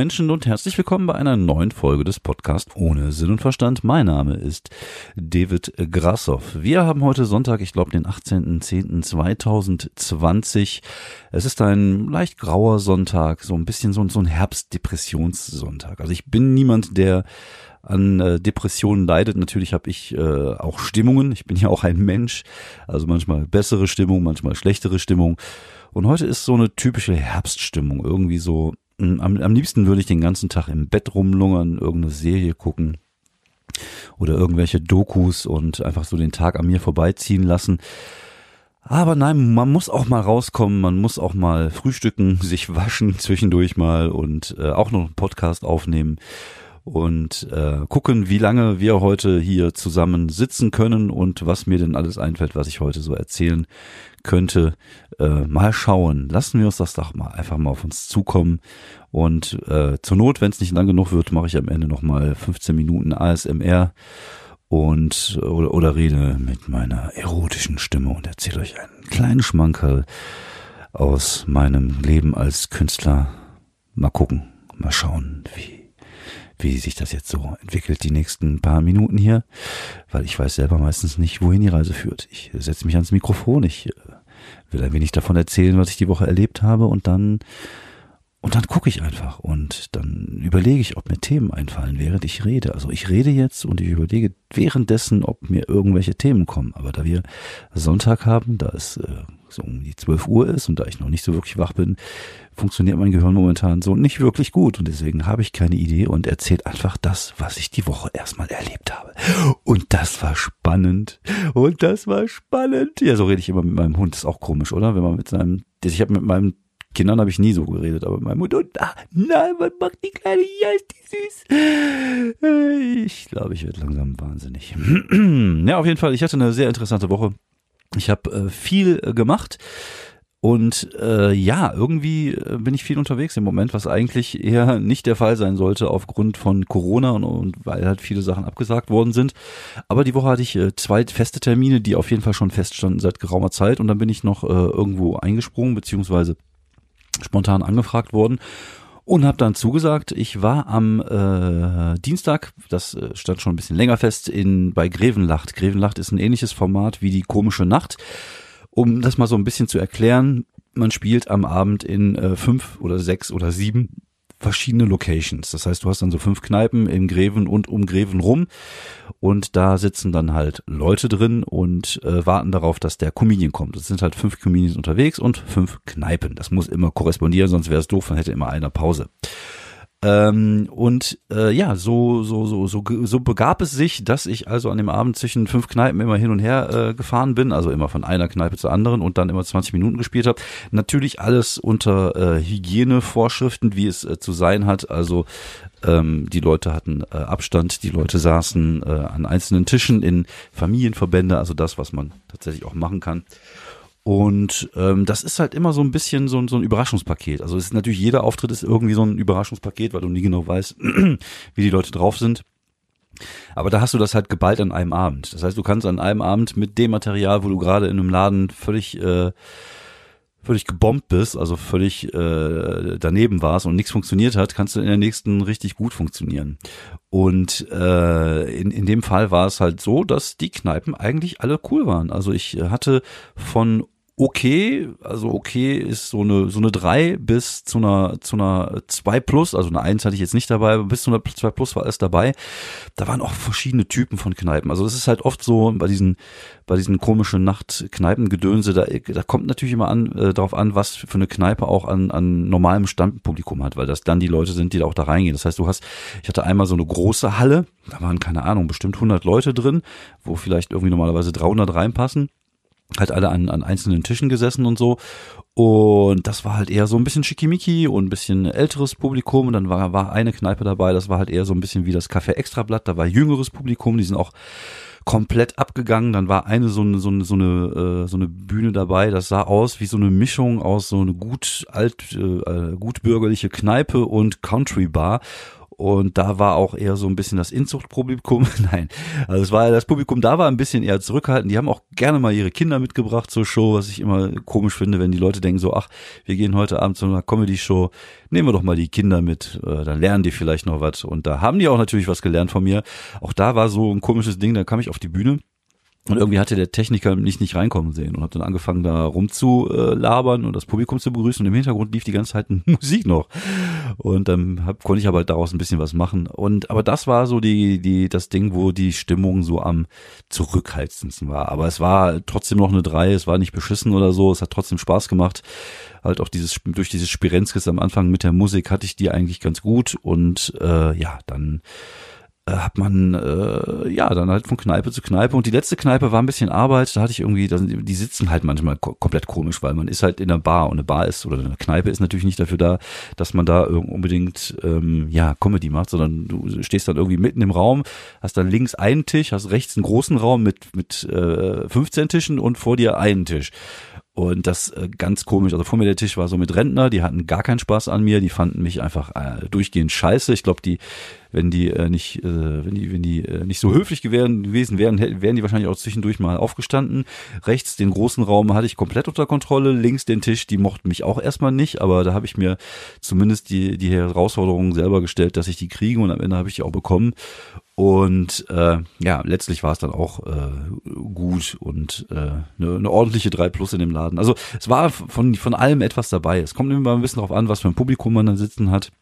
Menschen und herzlich willkommen bei einer neuen Folge des Podcasts ohne Sinn und Verstand. Mein Name ist David Grassoff. Wir haben heute Sonntag, ich glaube den 18.10.2020. Es ist ein leicht grauer Sonntag, so ein bisschen so, so ein Herbstdepressionssonntag. Also ich bin niemand, der an äh, Depressionen leidet. Natürlich habe ich äh, auch Stimmungen. Ich bin ja auch ein Mensch. Also manchmal bessere Stimmung, manchmal schlechtere Stimmung. Und heute ist so eine typische Herbststimmung. Irgendwie so am, am liebsten würde ich den ganzen Tag im Bett rumlungern, irgendeine Serie gucken oder irgendwelche Dokus und einfach so den Tag an mir vorbeiziehen lassen. Aber nein, man muss auch mal rauskommen, man muss auch mal frühstücken, sich waschen zwischendurch mal und äh, auch noch einen Podcast aufnehmen und äh, gucken, wie lange wir heute hier zusammen sitzen können und was mir denn alles einfällt, was ich heute so erzählen könnte. Äh, mal schauen. Lassen wir uns das doch mal einfach mal auf uns zukommen. Und äh, zur Not, wenn es nicht lang genug wird, mache ich am Ende noch mal 15 Minuten ASMR und oder, oder rede mit meiner erotischen Stimme und erzähle euch einen kleinen Schmankerl aus meinem Leben als Künstler. Mal gucken, mal schauen, wie wie sich das jetzt so entwickelt, die nächsten paar Minuten hier, weil ich weiß selber meistens nicht, wohin die Reise führt. Ich setze mich ans Mikrofon, ich äh, will ein wenig davon erzählen, was ich die Woche erlebt habe und dann und dann gucke ich einfach und dann überlege ich, ob mir Themen einfallen, während ich rede. Also ich rede jetzt und ich überlege währenddessen, ob mir irgendwelche Themen kommen. Aber da wir Sonntag haben, da es äh, so um die 12 Uhr ist und da ich noch nicht so wirklich wach bin, funktioniert mein Gehirn momentan so nicht wirklich gut und deswegen habe ich keine Idee und erzählt einfach das, was ich die Woche erstmal erlebt habe. Und das war spannend. Und das war spannend. Ja, so rede ich immer mit meinem Hund. ist auch komisch, oder? Wenn man mit seinem, ich habe mit meinem Kindern habe ich nie so geredet, aber mein Mutter, und, ah, nein, was macht die kleine hier, ist die süß. Ich glaube, ich werde langsam wahnsinnig. ja, auf jeden Fall, ich hatte eine sehr interessante Woche. Ich habe äh, viel äh, gemacht. Und äh, ja, irgendwie äh, bin ich viel unterwegs im Moment, was eigentlich eher nicht der Fall sein sollte aufgrund von Corona und, und weil halt viele Sachen abgesagt worden sind. Aber die Woche hatte ich äh, zwei feste Termine, die auf jeden Fall schon feststanden seit geraumer Zeit. Und dann bin ich noch äh, irgendwo eingesprungen, beziehungsweise spontan angefragt worden und habe dann zugesagt. Ich war am äh, Dienstag, das äh, stand schon ein bisschen länger fest, in bei Grevenlacht. Grevenlacht ist ein ähnliches Format wie die komische Nacht. Um das mal so ein bisschen zu erklären, man spielt am Abend in äh, fünf oder sechs oder sieben verschiedene Locations. Das heißt, du hast dann so fünf Kneipen in Greven und um Greven rum und da sitzen dann halt Leute drin und äh, warten darauf, dass der Comedian kommt. Es sind halt fünf Comedians unterwegs und fünf Kneipen. Das muss immer korrespondieren, sonst wäre es doof, dann hätte immer einer Pause. Ähm, und äh, ja, so, so, so, so, so begab es sich, dass ich also an dem Abend zwischen fünf Kneipen immer hin und her äh, gefahren bin, also immer von einer Kneipe zur anderen und dann immer 20 Minuten gespielt habe. Natürlich alles unter äh, Hygienevorschriften, wie es äh, zu sein hat. Also ähm, die Leute hatten äh, Abstand, die Leute saßen äh, an einzelnen Tischen in Familienverbände, also das, was man tatsächlich auch machen kann. Und ähm, das ist halt immer so ein bisschen so, so ein Überraschungspaket. Also es ist natürlich jeder Auftritt ist irgendwie so ein Überraschungspaket, weil du nie genau weißt, wie die Leute drauf sind. Aber da hast du das halt geballt an einem Abend. Das heißt, du kannst an einem Abend mit dem Material, wo du gerade in einem Laden völlig äh, völlig gebombt bist, also völlig äh, daneben warst und nichts funktioniert hat, kannst du in der nächsten richtig gut funktionieren. Und äh, in, in dem Fall war es halt so, dass die Kneipen eigentlich alle cool waren. Also ich hatte von okay, also okay ist so eine so eine drei bis zu einer zu einer zwei plus, also eine eins hatte ich jetzt nicht dabei, bis zu einer zwei plus war alles dabei. Da waren auch verschiedene Typen von Kneipen. Also das ist halt oft so bei diesen bei diesen komischen Nachtkneipengedönse, da, da kommt natürlich immer an äh, darauf an, was für eine Kneipe auch an an normalem Stammpublikum hat, weil das dann die Leute sind, die da auch da reingehen. Das heißt, du hast ich hatte einmal so eine große Halle, da waren keine Ahnung, bestimmt 100 Leute drin, wo vielleicht irgendwie normalerweise 300 reinpassen halt alle an, an einzelnen Tischen gesessen und so. Und das war halt eher so ein bisschen schickimicki und ein bisschen älteres Publikum. Und dann war, war eine Kneipe dabei, das war halt eher so ein bisschen wie das Café Extrablatt. Da war jüngeres Publikum, die sind auch komplett abgegangen. Dann war eine so eine, so so eine, äh, so eine Bühne dabei. Das sah aus wie so eine Mischung aus so eine gut alt, äh, gut bürgerliche Kneipe und Country Bar und da war auch eher so ein bisschen das Inzuchtpublikum. Nein, also es war das Publikum da war ein bisschen eher zurückhaltend. Die haben auch gerne mal ihre Kinder mitgebracht zur Show, was ich immer komisch finde, wenn die Leute denken so, ach, wir gehen heute Abend zu einer Comedy-Show, nehmen wir doch mal die Kinder mit, äh, dann lernen die vielleicht noch was. Und da haben die auch natürlich was gelernt von mir. Auch da war so ein komisches Ding, da kam ich auf die Bühne und irgendwie hatte der Techniker mich nicht reinkommen sehen und hat dann angefangen da rumzulabern und das Publikum zu begrüßen und im Hintergrund lief die ganze Zeit Musik noch. Und dann hab, konnte ich aber daraus ein bisschen was machen. Und aber das war so die, die, das Ding, wo die Stimmung so am zurückhaltendsten war. Aber es war trotzdem noch eine drei, es war nicht beschissen oder so, es hat trotzdem Spaß gemacht. Halt auch dieses, durch dieses Spirenzkis am Anfang mit der Musik hatte ich die eigentlich ganz gut und äh, ja, dann hat man äh, ja dann halt von Kneipe zu Kneipe und die letzte Kneipe war ein bisschen Arbeit, da hatte ich irgendwie, die sitzen halt manchmal ko komplett komisch, weil man ist halt in einer Bar und eine Bar ist oder eine Kneipe ist natürlich nicht dafür da, dass man da unbedingt ähm, ja Comedy macht, sondern du stehst dann irgendwie mitten im Raum, hast dann links einen Tisch, hast rechts einen großen Raum mit mit äh, 15 Tischen und vor dir einen Tisch. Und das äh, ganz komisch. Also vor mir der Tisch war so mit Rentner, die hatten gar keinen Spaß an mir, die fanden mich einfach äh, durchgehend scheiße. Ich glaube, die, wenn die äh, nicht, äh, wenn die, wenn die äh, nicht so höflich gewesen, wären, wären die wahrscheinlich auch zwischendurch mal aufgestanden. Rechts den großen Raum hatte ich komplett unter Kontrolle, links den Tisch, die mochten mich auch erstmal nicht, aber da habe ich mir zumindest die, die Herausforderung selber gestellt, dass ich die kriege und am Ende habe ich die auch bekommen. Und äh, ja, letztlich war es dann auch äh, gut und äh, eine, eine ordentliche 3 Plus in dem Laden. Also es war von, von allem etwas dabei. Es kommt immer ein bisschen darauf an, was für ein Publikum man dann sitzen hat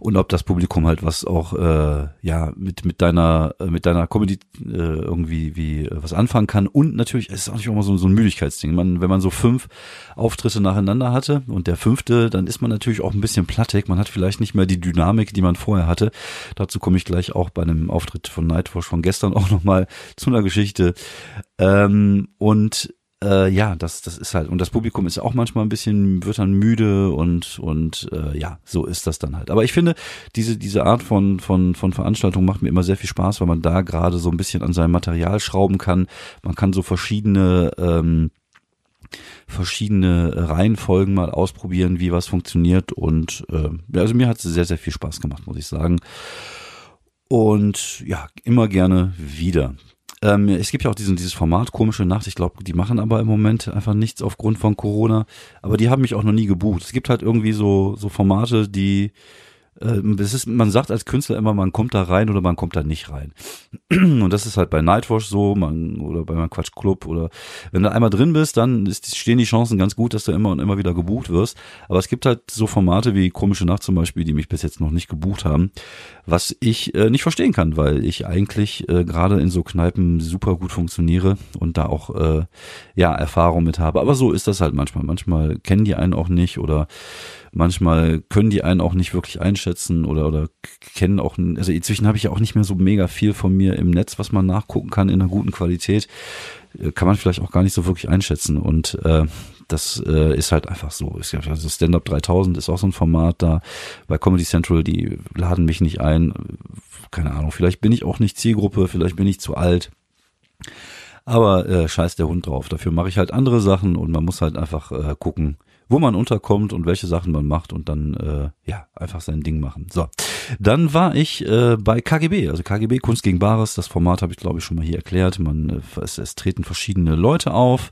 und ob das Publikum halt was auch äh, ja mit mit deiner äh, mit deiner Comedy äh, irgendwie wie äh, was anfangen kann und natürlich es ist auch nicht immer so, so ein Müdigkeitsding. Man, wenn man so fünf Auftritte nacheinander hatte und der fünfte, dann ist man natürlich auch ein bisschen plattig. Man hat vielleicht nicht mehr die Dynamik, die man vorher hatte. Dazu komme ich gleich auch bei einem Auftritt von Nightwatch von gestern auch noch mal zu einer Geschichte. Ähm, und äh, ja, das, das ist halt, und das Publikum ist auch manchmal ein bisschen, wird dann müde und, und äh, ja, so ist das dann halt. Aber ich finde, diese, diese Art von, von, von Veranstaltung macht mir immer sehr viel Spaß, weil man da gerade so ein bisschen an seinem Material schrauben kann. Man kann so verschiedene ähm, verschiedene Reihenfolgen mal ausprobieren, wie was funktioniert. Und äh, also mir hat es sehr, sehr viel Spaß gemacht, muss ich sagen. Und ja, immer gerne wieder. Ähm, es gibt ja auch diesen, dieses Format Komische Nacht. Ich glaube, die machen aber im Moment einfach nichts aufgrund von Corona. Aber die haben mich auch noch nie gebucht. Es gibt halt irgendwie so, so Formate, die äh, das ist, man sagt als Künstler immer, man kommt da rein oder man kommt da nicht rein. Und das ist halt bei Nightwash so, man, oder bei meinem Quatsch Club oder wenn du einmal drin bist, dann ist, stehen die Chancen ganz gut, dass du immer und immer wieder gebucht wirst. Aber es gibt halt so Formate wie Komische Nacht zum Beispiel, die mich bis jetzt noch nicht gebucht haben, was ich äh, nicht verstehen kann, weil ich eigentlich äh, gerade in so Kneipen super gut funktioniere und da auch äh, ja Erfahrung mit habe. Aber so ist das halt manchmal. Manchmal kennen die einen auch nicht oder manchmal können die einen auch nicht wirklich einschätzen oder oder kennen auch also inzwischen habe ich ja auch nicht mehr so mega viel von mir im Netz, was man nachgucken kann in einer guten Qualität, äh, kann man vielleicht auch gar nicht so wirklich einschätzen und äh, das äh, ist halt einfach so. Also Stand-up 3000 ist auch so ein Format da bei Comedy Central, die laden mich nicht ein. Keine Ahnung, vielleicht bin ich auch nicht Zielgruppe, vielleicht bin ich zu alt. Aber äh, scheiß der Hund drauf. Dafür mache ich halt andere Sachen und man muss halt einfach äh, gucken, wo man unterkommt und welche Sachen man macht und dann äh, ja einfach sein Ding machen. So, dann war ich äh, bei KGB, also KGB Kunst gegen Bares. Das Format habe ich glaube ich schon mal hier erklärt. Man äh, es, es treten verschiedene Leute auf.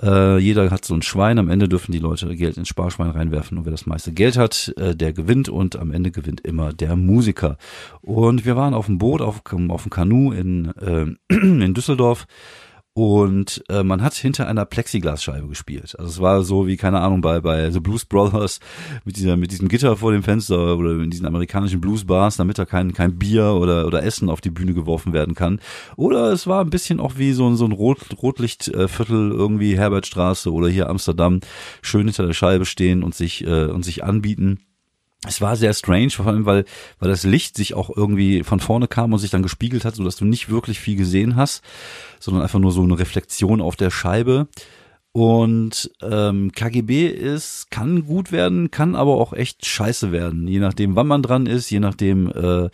Äh, jeder hat so ein Schwein. Am Ende dürfen die Leute Geld ins Sparschwein reinwerfen und wer das meiste Geld hat, äh, der gewinnt und am Ende gewinnt immer der Musiker. Und wir waren auf dem Boot, auf, auf dem Kanu in, äh, in Düsseldorf und äh, man hat hinter einer Plexiglasscheibe gespielt. Also es war so wie keine Ahnung bei bei The Blues Brothers mit dieser mit diesem Gitter vor dem Fenster oder in diesen amerikanischen Blues Bars, damit da kein kein Bier oder oder Essen auf die Bühne geworfen werden kann. Oder es war ein bisschen auch wie so ein so ein Rot, Rotlichtviertel irgendwie Herbertstraße oder hier Amsterdam schön hinter der Scheibe stehen und sich äh, und sich anbieten es war sehr strange, vor allem weil, weil das Licht sich auch irgendwie von vorne kam und sich dann gespiegelt hat, so dass du nicht wirklich viel gesehen hast, sondern einfach nur so eine Reflexion auf der Scheibe. Und ähm, KGB ist, kann gut werden, kann aber auch echt scheiße werden, je nachdem, wann man dran ist, je nachdem, äh,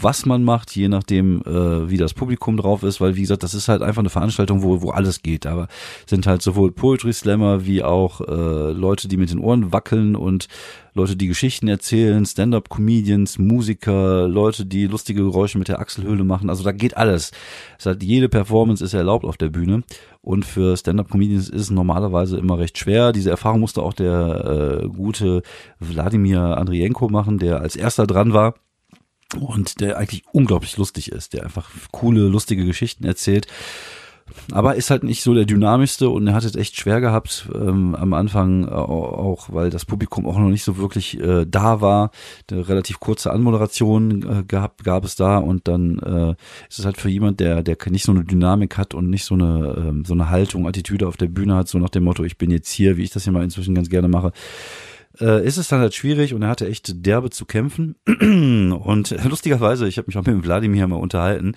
was man macht, je nachdem, äh, wie das Publikum drauf ist, weil wie gesagt, das ist halt einfach eine Veranstaltung, wo, wo alles geht. Aber sind halt sowohl Poetry Slammer wie auch äh, Leute, die mit den Ohren wackeln und Leute, die Geschichten erzählen, Stand-up-Comedians, Musiker, Leute, die lustige Geräusche mit der Achselhöhle machen. Also da geht alles. Es hat, jede Performance ist erlaubt auf der Bühne. Und für Stand-up-Comedians ist es normalerweise immer recht schwer. Diese Erfahrung musste auch der äh, gute Wladimir Andrienko machen, der als erster dran war und der eigentlich unglaublich lustig ist, der einfach coole, lustige Geschichten erzählt. Aber ist halt nicht so der dynamischste und er hat es echt schwer gehabt ähm, am Anfang auch, weil das Publikum auch noch nicht so wirklich äh, da war. Eine relativ kurze Anmoderation äh, gab, gab es da und dann äh, ist es halt für jemand, der der nicht so eine Dynamik hat und nicht so eine ähm, so eine Haltung, Attitüde auf der Bühne hat, so nach dem Motto, ich bin jetzt hier, wie ich das hier mal inzwischen ganz gerne mache äh, ist es dann halt schwierig und er hatte echt derbe zu kämpfen. Und lustigerweise, ich habe mich auch mit dem Wladimir mal unterhalten.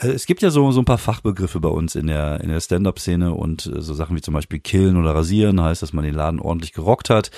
Äh, es gibt ja so, so ein paar Fachbegriffe bei uns in der, in der Stand-up-Szene und äh, so Sachen wie zum Beispiel killen oder rasieren heißt, dass man den Laden ordentlich gerockt hat.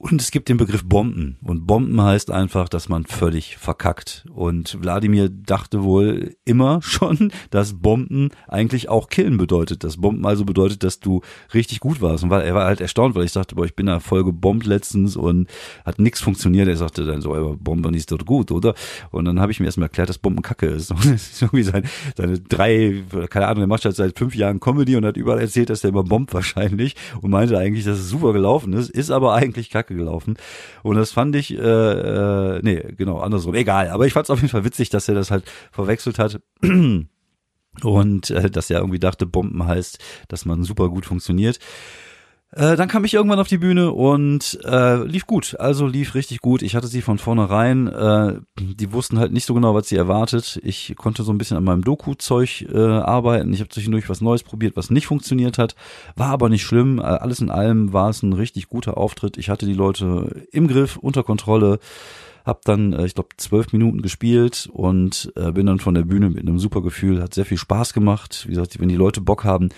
Und es gibt den Begriff Bomben. Und Bomben heißt einfach, dass man völlig verkackt. Und Wladimir dachte wohl immer schon, dass Bomben eigentlich auch killen bedeutet. Dass Bomben also bedeutet, dass du richtig gut warst. Und weil er war halt erstaunt, weil ich sagte, boah, ich bin da voll gebombt letztens und hat nichts funktioniert. Er sagte dann so, aber Bomben ist doch gut, oder? Und dann habe ich mir erstmal erklärt, dass Bomben Kacke ist. Und das ist irgendwie sein, seine drei, keine Ahnung, er macht halt seit fünf Jahren Comedy und hat überall erzählt, dass er immer bombt wahrscheinlich und meinte eigentlich, dass es super gelaufen ist, ist aber eigentlich Kacke Kacke gelaufen. Und das fand ich, äh, äh, nee, genau, andersrum. Egal. Aber ich fand es auf jeden Fall witzig, dass er das halt verwechselt hat. Und äh, dass er irgendwie dachte, Bomben heißt, dass man super gut funktioniert. Äh, dann kam ich irgendwann auf die Bühne und äh, lief gut. Also lief richtig gut. Ich hatte sie von vornherein. Äh, die wussten halt nicht so genau, was sie erwartet. Ich konnte so ein bisschen an meinem Doku-Zeug äh, arbeiten. Ich habe zwischendurch was Neues probiert, was nicht funktioniert hat. War aber nicht schlimm. Äh, alles in allem war es ein richtig guter Auftritt. Ich hatte die Leute im Griff, unter Kontrolle. Hab dann, äh, ich glaube, zwölf Minuten gespielt und bin dann von der Bühne mit einem super Gefühl. Hat sehr viel Spaß gemacht. Wie gesagt, wenn die Leute Bock haben,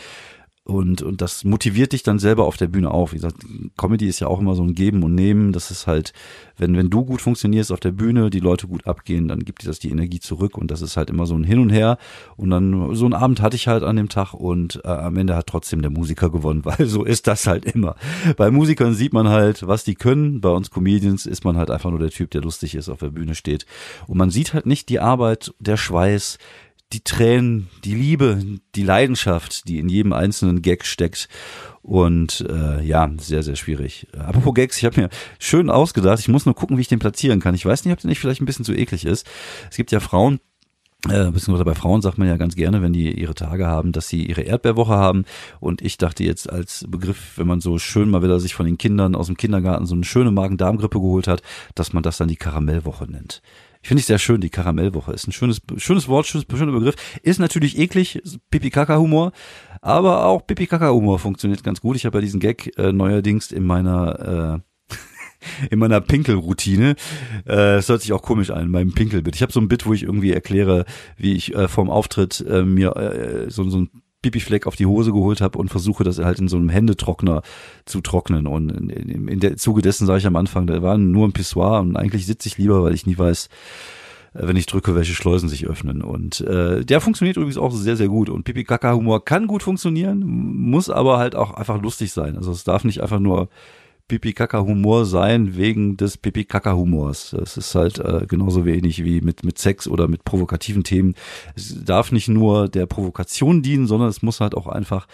und, und das motiviert dich dann selber auf der Bühne auf. Wie gesagt, Comedy ist ja auch immer so ein Geben und Nehmen. Das ist halt, wenn, wenn du gut funktionierst auf der Bühne, die Leute gut abgehen, dann gibt dir das die Energie zurück und das ist halt immer so ein Hin und Her. Und dann, so einen Abend hatte ich halt an dem Tag und äh, am Ende hat trotzdem der Musiker gewonnen, weil so ist das halt immer. Bei Musikern sieht man halt, was die können. Bei uns Comedians ist man halt einfach nur der Typ, der lustig ist, auf der Bühne steht. Und man sieht halt nicht die Arbeit, der Schweiß, die Tränen, die Liebe, die Leidenschaft, die in jedem einzelnen Gag steckt. Und äh, ja, sehr, sehr schwierig. Apropos Gags, ich habe mir schön ausgedacht, ich muss nur gucken, wie ich den platzieren kann. Ich weiß nicht, ob der nicht vielleicht ein bisschen zu eklig ist. Es gibt ja Frauen, äh, beziehungsweise bei Frauen sagt man ja ganz gerne, wenn die ihre Tage haben, dass sie ihre Erdbeerwoche haben. Und ich dachte jetzt als Begriff, wenn man so schön mal wieder sich von den Kindern aus dem Kindergarten so eine schöne Magen-Darm-Grippe geholt hat, dass man das dann die Karamellwoche nennt. Ich finde ich sehr schön, die Karamellwoche. Ist ein schönes, schönes Wort, schönes, schöner Begriff. Ist natürlich eklig, Pipi-Kaka-Humor, aber auch Pipi-Kaka-Humor funktioniert ganz gut. Ich habe ja diesen Gag äh, neuerdings in meiner äh, in meiner Pinkelroutine. Äh, es hört sich auch komisch an, in meinem Pinkelbit. Ich habe so ein Bit, wo ich irgendwie erkläre, wie ich äh, vorm Auftritt äh, mir äh, so, so ein Pipifleck auf die Hose geholt habe und versuche das halt in so einem Händetrockner zu trocknen. Und in, in, in der Zuge dessen sage ich am Anfang, da war nur ein Pissoir und eigentlich sitze ich lieber, weil ich nie weiß, äh, wenn ich drücke, welche Schleusen sich öffnen. Und äh, der funktioniert übrigens auch sehr, sehr gut. Und Pipi-Kaka-Humor kann gut funktionieren, muss aber halt auch einfach lustig sein. Also es darf nicht einfach nur Pipi-Kaka-Humor sein wegen des Pipi-Kaka-Humors. Das ist halt äh, genauso wenig wie mit, mit Sex oder mit provokativen Themen. Es darf nicht nur der Provokation dienen, sondern es muss halt auch einfach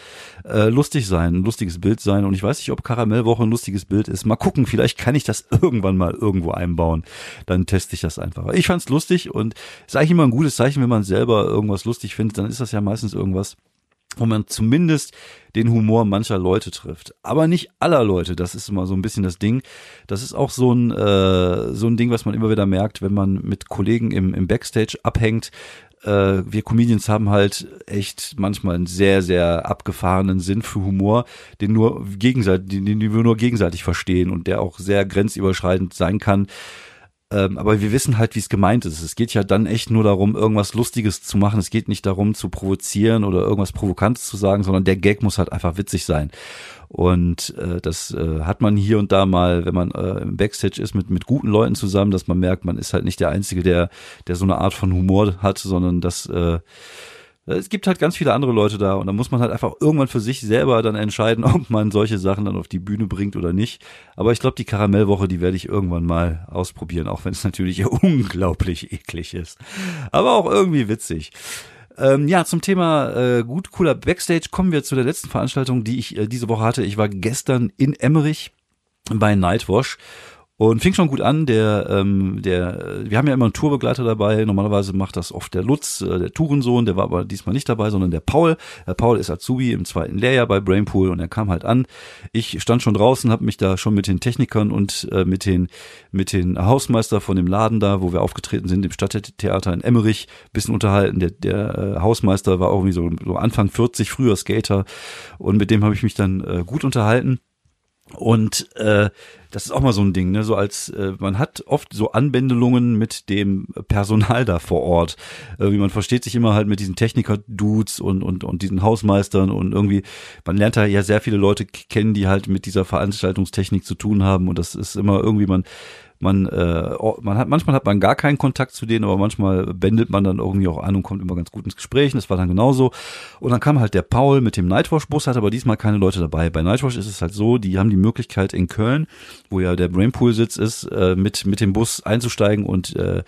äh, lustig sein, ein lustiges Bild sein. Und ich weiß nicht, ob Karamellwoche ein lustiges Bild ist. Mal gucken, vielleicht kann ich das irgendwann mal irgendwo einbauen. Dann teste ich das einfach. Ich fand's lustig und ist eigentlich immer ein gutes Zeichen, wenn man selber irgendwas lustig findet, dann ist das ja meistens irgendwas, wo man zumindest den Humor mancher Leute trifft. Aber nicht aller Leute, das ist immer so ein bisschen das Ding. Das ist auch so ein, äh, so ein Ding, was man immer wieder merkt, wenn man mit Kollegen im, im Backstage abhängt. Äh, wir Comedians haben halt echt manchmal einen sehr, sehr abgefahrenen Sinn für Humor, den nur gegenseitig, den, den wir nur gegenseitig verstehen und der auch sehr grenzüberschreitend sein kann. Ähm, aber wir wissen halt, wie es gemeint ist. Es geht ja dann echt nur darum, irgendwas Lustiges zu machen. Es geht nicht darum, zu provozieren oder irgendwas Provokantes zu sagen, sondern der Gag muss halt einfach witzig sein. Und äh, das äh, hat man hier und da mal, wenn man äh, im Backstage ist mit, mit guten Leuten zusammen, dass man merkt, man ist halt nicht der Einzige, der, der so eine Art von Humor hat, sondern dass äh, Es gibt halt ganz viele andere Leute da und da muss man halt einfach irgendwann für sich selber dann entscheiden, ob man solche Sachen dann auf die Bühne bringt oder nicht. Aber ich glaube, die Karamellwoche, die werde ich irgendwann mal ausprobieren, auch wenn es natürlich unglaublich eklig ist. Aber auch irgendwie witzig. Ähm, ja, zum Thema äh, gut cooler Backstage kommen wir zu der letzten Veranstaltung, die ich äh, diese Woche hatte. Ich war gestern in Emmerich bei Nightwash und fing schon gut an, der, ähm, der, wir haben ja immer einen Tourbegleiter dabei. Normalerweise macht das oft der Lutz, äh, der Tourensohn, der war aber diesmal nicht dabei, sondern der Paul. Der Paul ist Azubi im zweiten Lehrjahr bei Brainpool und er kam halt an. Ich stand schon draußen, habe mich da schon mit den Technikern und äh, mit den mit den Hausmeister von dem Laden da, wo wir aufgetreten sind, im Stadttheater in Emmerich, bisschen unterhalten. Der, der äh, Hausmeister war irgendwie so, so Anfang 40, früher Skater und mit dem habe ich mich dann äh, gut unterhalten. Und äh, das ist auch mal so ein Ding, ne? So als äh, man hat oft so Anbändelungen mit dem Personal da vor Ort. Äh, wie man versteht sich immer halt mit diesen Techniker-Dudes und und und diesen Hausmeistern und irgendwie man lernt da ja sehr viele Leute kennen, die halt mit dieser Veranstaltungstechnik zu tun haben und das ist immer irgendwie man man, äh, man hat, manchmal hat man gar keinen Kontakt zu denen, aber manchmal bändelt man dann irgendwie auch an und kommt immer ganz gut ins Gespräch. Und das war dann genauso. Und dann kam halt der Paul mit dem Nightwash-Bus, hat aber diesmal keine Leute dabei. Bei Nightwash ist es halt so, die haben die Möglichkeit in Köln, wo ja der Brainpool-Sitz ist, äh, mit, mit dem Bus einzusteigen und äh,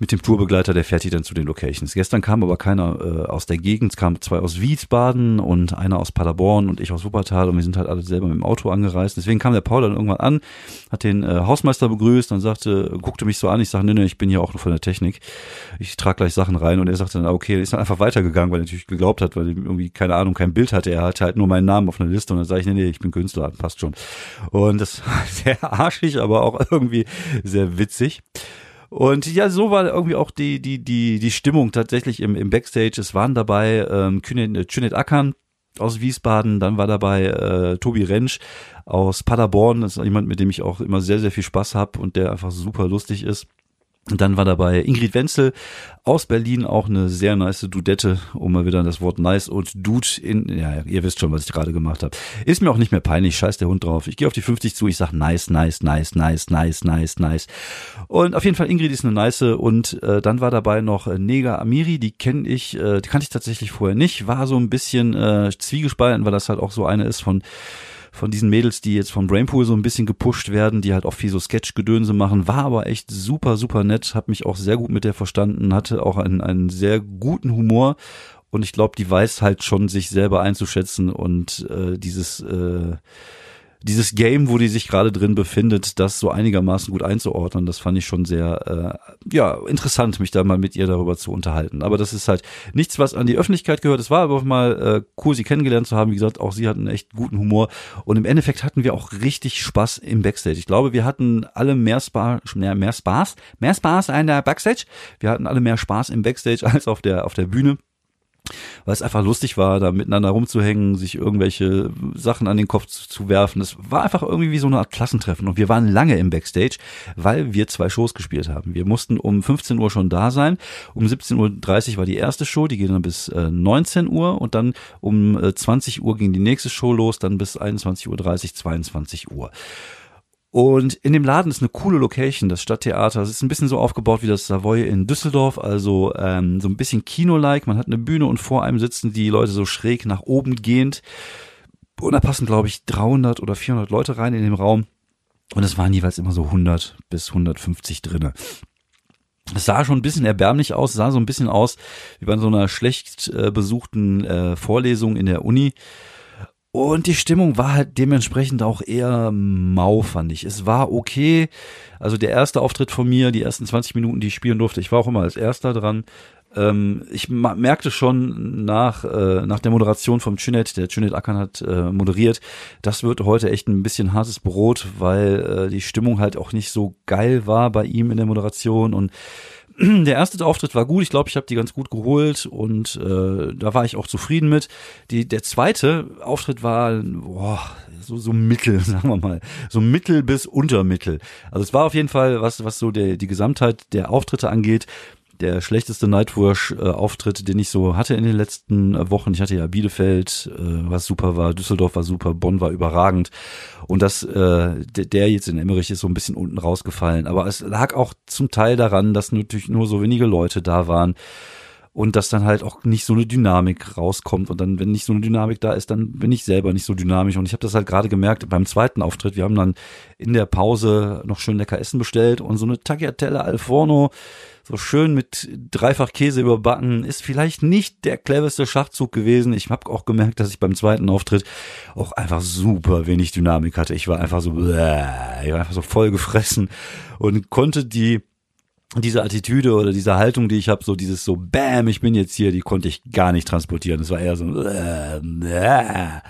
mit dem Tourbegleiter, der fährt die dann zu den Locations. Gestern kam aber keiner äh, aus der Gegend, es kamen zwei aus Wiesbaden und einer aus Paderborn und ich aus Wuppertal und wir sind halt alle selber mit dem Auto angereist. Deswegen kam der Paul dann irgendwann an, hat den äh, Hausmeister begrüßt und sagte, guckte mich so an, ich sage, nee, nee, ich bin hier auch nur von der Technik. Ich trage gleich Sachen rein und er sagte dann, ah, okay, ist dann einfach weitergegangen, weil er natürlich geglaubt hat, weil er irgendwie, keine Ahnung, kein Bild hatte. Er hatte halt nur meinen Namen auf einer Liste und dann sage ich, nee, nee, ich bin Künstler, passt schon. Und das war sehr arschig, aber auch irgendwie sehr witzig. Und ja, so war irgendwie auch die, die, die, die Stimmung tatsächlich im, im Backstage. Es waren dabei ähm, Künet Ackern aus Wiesbaden, dann war dabei äh, Tobi Rentsch aus Paderborn, das ist jemand, mit dem ich auch immer sehr, sehr viel Spaß habe und der einfach super lustig ist. Und dann war dabei Ingrid Wenzel aus Berlin, auch eine sehr nice Dudette, um mal wieder das Wort nice und Dude in, ja, ihr wisst schon, was ich gerade gemacht habe. Ist mir auch nicht mehr peinlich, scheiß der Hund drauf. Ich gehe auf die 50 zu, ich sag nice, nice, nice, nice, nice, nice, nice. Und auf jeden Fall Ingrid ist eine nice und äh, dann war dabei noch Nega Amiri, die kenne ich, äh, die kannte ich tatsächlich vorher nicht, war so ein bisschen äh, zwiegespalten, weil das halt auch so eine ist von von diesen Mädels, die jetzt vom Brainpool so ein bisschen gepusht werden, die halt auch viel so Sketch-Gedönse machen, war aber echt super, super nett, hab mich auch sehr gut mit der verstanden, hatte auch einen, einen sehr guten Humor und ich glaube, die weiß halt schon, sich selber einzuschätzen und äh, dieses äh, dieses Game, wo die sich gerade drin befindet, das so einigermaßen gut einzuordnen, das fand ich schon sehr äh, ja interessant, mich da mal mit ihr darüber zu unterhalten. Aber das ist halt nichts, was an die Öffentlichkeit gehört. Es war aber mal äh, cool, sie kennengelernt zu haben. Wie gesagt, auch sie hatten echt guten Humor und im Endeffekt hatten wir auch richtig Spaß im Backstage. Ich glaube, wir hatten alle mehr Spaß, mehr, Spaß, mehr Spaß in der Backstage. Wir hatten alle mehr Spaß im Backstage als auf der auf der Bühne weil es einfach lustig war, da miteinander rumzuhängen, sich irgendwelche Sachen an den Kopf zu, zu werfen. Es war einfach irgendwie wie so eine Art Klassentreffen und wir waren lange im Backstage, weil wir zwei Shows gespielt haben. Wir mussten um 15 Uhr schon da sein, um 17.30 Uhr war die erste Show, die ging dann bis äh, 19 Uhr und dann um äh, 20 Uhr ging die nächste Show los, dann bis 21.30 Uhr, 22 Uhr. Und in dem Laden ist eine coole Location, das Stadttheater. Es ist ein bisschen so aufgebaut wie das Savoy in Düsseldorf, also ähm, so ein bisschen Kino-like. Man hat eine Bühne und vor einem sitzen die Leute so schräg nach oben gehend. Und da passen, glaube ich, 300 oder 400 Leute rein in dem Raum. Und es waren jeweils immer so 100 bis 150 drinne. Es sah schon ein bisschen erbärmlich aus, sah so ein bisschen aus wie bei so einer schlecht äh, besuchten äh, Vorlesung in der Uni. Und die Stimmung war halt dementsprechend auch eher mau, fand ich. Es war okay. Also der erste Auftritt von mir, die ersten 20 Minuten, die ich spielen durfte, ich war auch immer als erster dran. Ähm, ich merkte schon nach, äh, nach der Moderation vom Chinet, der Chinet Akan hat äh, moderiert, das wird heute echt ein bisschen hartes Brot, weil äh, die Stimmung halt auch nicht so geil war bei ihm in der Moderation und der erste Auftritt war gut, ich glaube, ich habe die ganz gut geholt und äh, da war ich auch zufrieden mit. Die, der zweite Auftritt war boah, so, so mittel, sagen wir mal, so mittel bis untermittel. Also es war auf jeden Fall, was, was so der, die Gesamtheit der Auftritte angeht, der schlechteste Nightwash-Auftritt, den ich so hatte in den letzten Wochen. Ich hatte ja Bielefeld, äh, was super war, Düsseldorf war super, Bonn war überragend. Und das, äh, der jetzt in Emmerich ist so ein bisschen unten rausgefallen. Aber es lag auch zum Teil daran, dass natürlich nur so wenige Leute da waren. und dass dann halt auch nicht so eine Dynamik rauskommt und dann, wenn nicht so eine Dynamik da ist, dann bin ich selber nicht so dynamisch und ich habe das halt gerade gemerkt beim zweiten Auftritt, wir haben dann in der Pause noch schön lecker Essen bestellt und so eine Tagliatelle al forno, so schön mit dreifach Käse überbacken, ist vielleicht nicht der cleverste Schachzug gewesen. Ich habe auch gemerkt, dass ich beim zweiten Auftritt auch einfach super wenig Dynamik hatte. Ich war einfach so, ich war einfach so voll gefressen und konnte die diese Attitüde oder diese Haltung, die ich habe, so dieses so Bam, ich bin jetzt hier, die konnte ich gar nicht transportieren. Es war eher so äh, äh.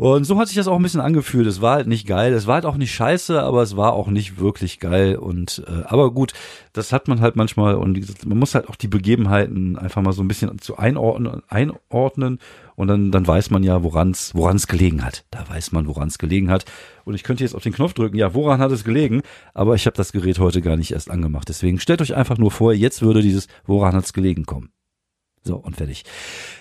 Und so hat sich das auch ein bisschen angefühlt. Es war halt nicht geil. Es war halt auch nicht scheiße, aber es war auch nicht wirklich geil. Und äh, aber gut, das hat man halt manchmal und man muss halt auch die Begebenheiten einfach mal so ein bisschen zu einordnen, einordnen und dann, dann weiß man ja, woran es woran's gelegen hat. Da weiß man, woran es gelegen hat. Und ich könnte jetzt auf den Knopf drücken, ja, woran hat es gelegen? Aber ich habe das Gerät heute gar nicht erst angemacht. Deswegen stellt euch einfach nur vor, jetzt würde dieses woran hat es gelegen kommen. So, und fertig.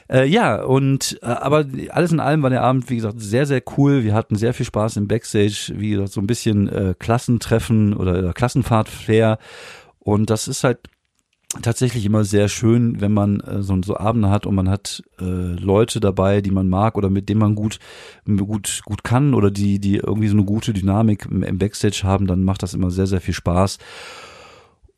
Äh, ja, und äh, aber alles in allem war der Abend, wie gesagt, sehr, sehr cool. Wir hatten sehr viel Spaß im Backstage, wie gesagt, so ein bisschen äh, Klassentreffen oder, oder Klassenfahrt-Flair. Und das ist halt tatsächlich immer sehr schön, wenn man äh, so, so Abende hat und man hat äh, Leute dabei, die man mag oder mit denen man gut gut gut kann oder die die irgendwie so eine gute Dynamik im, im Backstage haben, dann macht das immer sehr sehr viel Spaß.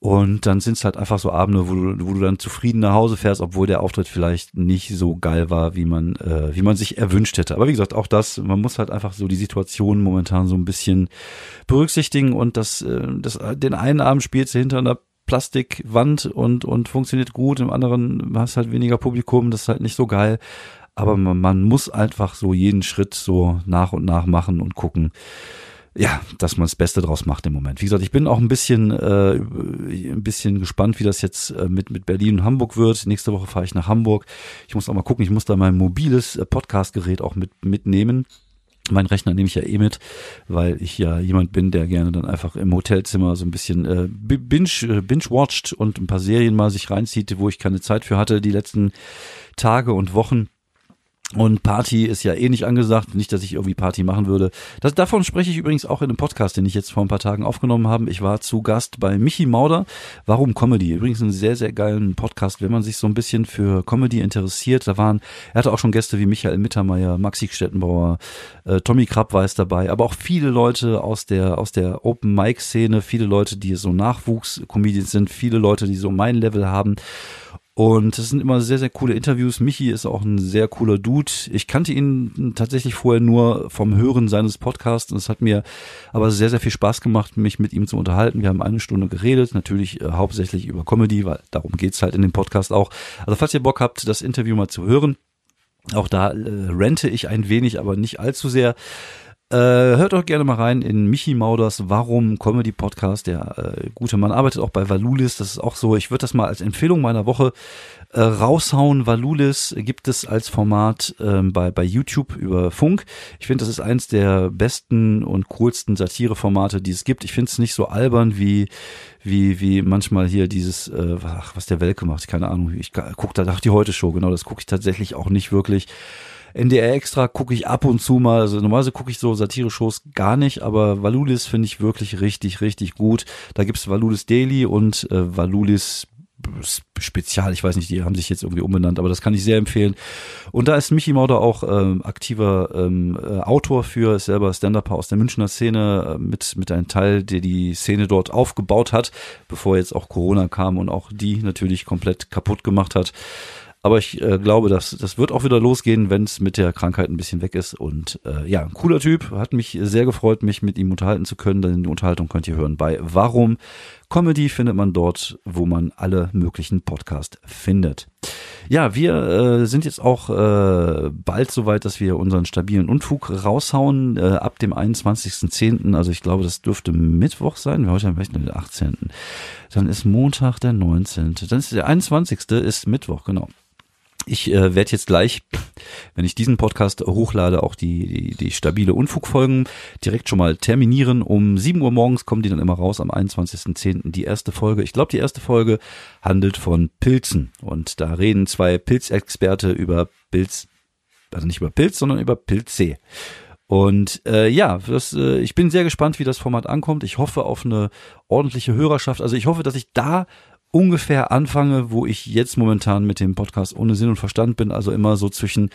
Und dann sind es halt einfach so Abende, wo du, wo du dann zufrieden nach Hause fährst, obwohl der Auftritt vielleicht nicht so geil war, wie man, äh, wie man sich erwünscht hätte. Aber wie gesagt, auch das, man muss halt einfach so die Situation momentan so ein bisschen berücksichtigen und das, äh, das den einen Abend spielst du hinter einer Plastikwand und, und funktioniert gut, im anderen hast halt weniger Publikum, das ist halt nicht so geil. Aber man, man muss einfach so jeden Schritt so nach und nach machen und gucken, ja, dass man das Beste draus macht im Moment. Wie gesagt, ich bin auch ein bisschen, äh, ein bisschen gespannt, wie das jetzt äh, mit, mit Berlin und Hamburg wird. Nächste Woche fahre ich nach Hamburg. Ich muss auch mal gucken, ich muss da mein mobiles äh, Podcast-Gerät auch mit, mitnehmen. Mein Rechner nehme ich ja eh mit, weil ich ja jemand bin, der gerne dann einfach im Hotelzimmer so ein bisschen äh, binge, äh, binge-watcht und ein paar Serien mal sich reinzieht, wo ich keine Zeit für hatte die letzten Tage und Wochen. Und Party ist ja eh nicht angesagt. Nicht, dass ich irgendwie Party machen würde. Das, davon spreche ich übrigens auch in einem Podcast, den ich jetzt vor ein paar Tagen aufgenommen habe. Ich war zu Gast bei Michi Mauder. Warum Comedy? Übrigens einen sehr, sehr geilen Podcast, wenn man sich so ein bisschen für Comedy interessiert. Da waren, er hatte auch schon Gäste wie Michael Mittermeier, Maxi Stettenbauer, äh, Tommy Krapp war es dabei, aber auch viele Leute aus der, aus der Open Mic Szene, viele Leute, die so Nachwuchs-Comedians sind, viele Leute, die so mein Level haben. Und es sind immer sehr, sehr coole Interviews. Michi ist auch ein sehr cooler Dude. Ich kannte ihn tatsächlich vorher nur vom Hören seines Podcasts. Es hat mir aber sehr, sehr viel Spaß gemacht, mich mit ihm zu unterhalten. Wir haben eine Stunde geredet, natürlich äh, hauptsächlich über Comedy, weil darum geht's halt in dem Podcast auch. Also falls ihr Bock habt, das Interview mal zu hören, auch da äh, rente ich ein wenig, aber nicht allzu sehr. Äh, hört doch gerne mal rein in Michi Mauders Warum Comedy Podcast. Der äh, gute Mann arbeitet auch bei Valulis. Das ist auch so. Ich würde das mal als Empfehlung meiner Woche äh, raushauen. Valulis gibt es als Format ähm, bei, bei YouTube über Funk. Ich finde, das ist eins der besten und coolsten Satireformate, die es gibt. Ich finde es nicht so albern wie wie wie manchmal hier dieses äh, ach, was der Welke macht. Keine Ahnung. Ich gucke da dachte die heute Show. Genau, das gucke ich tatsächlich auch nicht wirklich. NDR Extra gucke ich ab und zu mal. Also normalerweise gucke ich so Satire-Shows gar nicht, aber Valulis finde ich wirklich richtig, richtig gut. Da gibt's Valulis Daily und äh, Valulis Spezial, ich weiß nicht, die haben sich jetzt irgendwie umbenannt, aber das kann ich sehr empfehlen. Und da ist Michi Mauder auch ähm, aktiver ähm, äh, Autor für, ist selber Stand-Upper aus der Münchner Szene, äh, mit, mit einem Teil, der die Szene dort aufgebaut hat, bevor jetzt auch Corona kam und auch die natürlich komplett kaputt gemacht hat. Aber ich äh, glaube, dass das wird auch wieder losgehen, wenn es mit der Krankheit ein bisschen weg ist. Und äh, ja, cooler Typ. Hat mich sehr gefreut, mich mit ihm unterhalten zu können. Denn die Unterhaltung könnt ihr hören bei Warum. Comedy findet man dort, wo man alle möglichen Podcasts findet. Ja, wir äh, sind jetzt auch äh, bald soweit, dass wir unseren stabilen Unfug raushauen äh, ab dem 21.10. Also ich glaube, das dürfte Mittwoch sein. Wir heute haben vielleicht den 18. Dann ist Montag der 19. Dann ist der 21. ist Mittwoch, genau. Ich äh, werde jetzt gleich, wenn ich diesen Podcast hochlade, auch die, die, die stabile Unfugfolgen direkt schon mal terminieren. Um 7 Uhr morgens kommen die dann immer raus, am 21.10. die erste Folge. Ich glaube, die erste Folge handelt von Pilzen. Und da reden zwei Pilzexperte über Pilz, also nicht über Pilz, sondern über Pilze. Und äh, ja, das, äh, ich bin sehr gespannt, wie das Format ankommt. Ich hoffe auf eine ordentliche Hörerschaft. Also ich hoffe, dass ich da ungefähr anfange, wo ich jetzt momentan mit dem Podcast ohne Sinn und Verstand bin, also immer so zwischen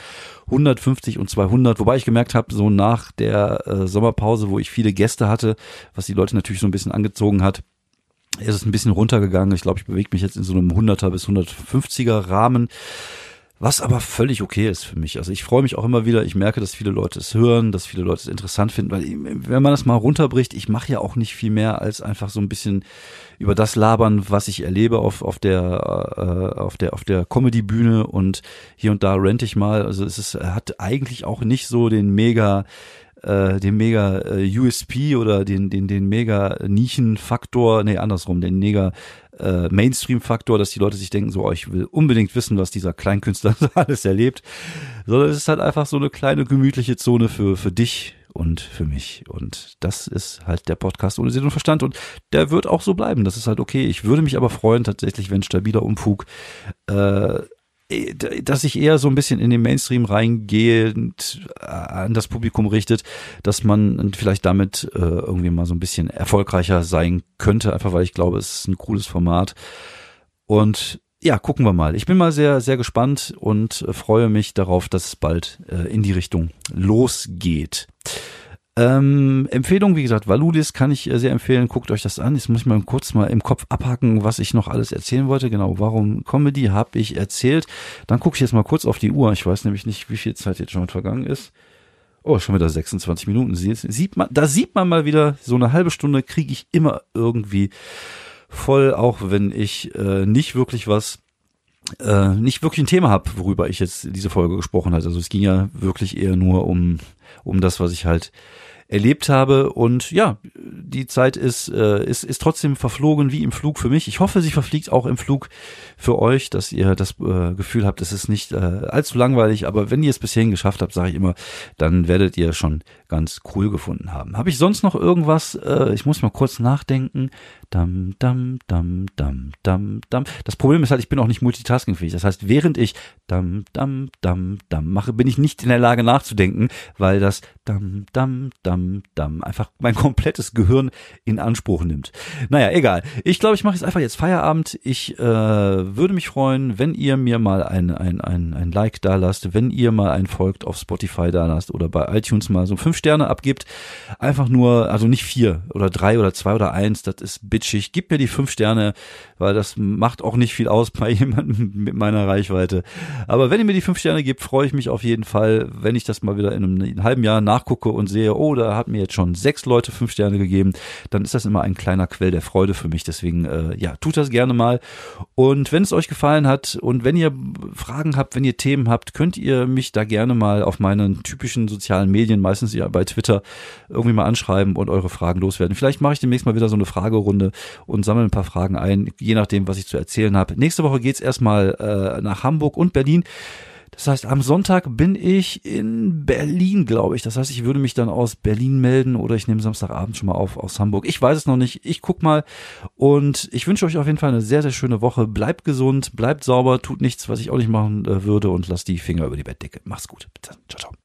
150 und 200, wobei ich gemerkt habe, so nach der äh, Sommerpause, wo ich viele Gäste hatte, was die Leute natürlich so ein bisschen angezogen hat, ist es ein bisschen runtergegangen. Ich glaube, ich bewege mich jetzt in so einem 100er bis 150er Rahmen. Was aber völlig okay ist für mich. Also ich freue mich auch immer wieder. Ich merke, dass viele Leute es hören, dass viele Leute es interessant finden, weil wenn man das mal runterbricht, ich mache ja auch nicht viel mehr als einfach so ein bisschen über das labern, was ich erlebe auf, auf der äh, auf der auf der Comedy Bühne und hier und da rente ich mal. Also es ist hat eigentlich auch nicht so den mega äh, den mega äh, USP oder den den den mega Nischenfaktor, nee andersrum, den mega äh, Mainstream-Faktor, dass die Leute sich denken, so, oh, ich will unbedingt wissen, was dieser Kleinkünstler alles erlebt, sondern es ist halt einfach so eine kleine gemütliche Zone für, für dich und für mich. Und das ist halt der Podcast ohne Sinn und Verstand. Und der wird auch so bleiben. Das ist halt okay. Ich würde mich aber freuen, tatsächlich, wenn stabiler Umfug äh, dass ich eher so ein bisschen in den Mainstream reingehend äh, an das Publikum richtet, dass man vielleicht damit äh, irgendwie mal so ein bisschen erfolgreicher sein könnte, einfach weil ich glaube, es ist ein cooles Format. Und ja, gucken wir mal. Ich bin mal sehr, sehr gespannt und äh, freue mich darauf, dass es bald äh, in die Richtung losgeht. Ähm, Empfehlung, wie gesagt, Valulis kann ich äh, sehr empfehlen. Guckt euch das an. Jetzt muss ich mal kurz mal im Kopf abhacken, was ich noch alles erzählen wollte. Genau, warum Comedy habe ich erzählt. Dann gucke ich jetzt mal kurz auf die Uhr. Ich weiß nämlich nicht, wie viel Zeit jetzt schon vergangen ist. Oh, schon wieder 26 Minuten. Sieht man, da sieht man mal wieder, so eine halbe Stunde kriege ich immer irgendwie voll, auch wenn ich äh, nicht wirklich was äh, nicht wirklich ein Thema habe, worüber ich jetzt diese Folge gesprochen habe. Also es ging ja wirklich eher nur um, um das, was ich halt erlebt habe. Und ja, die Zeit ist, äh, ist, ist trotzdem verflogen wie im Flug für mich. Ich hoffe, sie verfliegt auch im Flug für euch, dass ihr das äh, Gefühl habt, es ist nicht äh, allzu langweilig. Aber wenn ihr es bisher geschafft habt, sage ich immer, dann werdet ihr schon ganz cool gefunden haben. Habe ich sonst noch irgendwas? Äh, ich muss mal kurz nachdenken. Dam, dam, dam, dam, dam, dam. Das Problem ist halt, ich bin auch nicht multitaskingfähig. Das heißt, während ich dam, dam, dam, dam mache, bin ich nicht in der Lage nachzudenken, weil das dam, dam, dam, dam einfach mein komplettes Gehirn in Anspruch nimmt. Naja, egal. Ich glaube, ich mache jetzt einfach jetzt Feierabend. Ich äh, würde mich freuen, wenn ihr mir mal ein, ein, ein, ein Like da lasst, wenn ihr mal ein Folgt auf Spotify da lasst oder bei iTunes mal so fünf Sterne abgibt. Einfach nur, also nicht vier oder drei oder zwei oder eins, das ist bitchig. Gib mir die fünf Sterne, weil das macht auch nicht viel aus bei jemandem mit meiner Reichweite. Aber wenn ihr mir die fünf Sterne gebt, freue ich mich auf jeden Fall, wenn ich das mal wieder in einem halben Jahr nachgucke und sehe, oh, da hat mir jetzt schon sechs Leute fünf Sterne gegeben, dann ist das immer ein kleiner Quell der Freude für mich. Deswegen, äh, ja, tut das gerne mal. Und wenn es euch gefallen hat und wenn ihr Fragen habt, wenn ihr Themen habt, könnt ihr mich da gerne mal auf meinen typischen sozialen Medien, meistens ja bei Twitter, irgendwie mal anschreiben und eure Fragen loswerden. Vielleicht mache ich demnächst mal wieder so eine Fragerunde und sammle ein paar Fragen ein, je nachdem, was ich zu erzählen habe. Nächste Woche geht's erstmal äh, nach Hamburg und Berlin. Das heißt, am Sonntag bin ich in Berlin, glaube ich. Das heißt, ich würde mich dann aus Berlin melden oder ich nehme Samstagabend schon mal auf aus Hamburg. Ich weiß es noch nicht. Ich guck mal. Und ich wünsche euch auf jeden Fall eine sehr, sehr schöne Woche. Bleibt gesund, bleibt sauber, tut nichts, was ich auch nicht machen äh, würde und lasst die Finger über die Bettdecke. Mach's gut. Bitte. Ciao, ciao.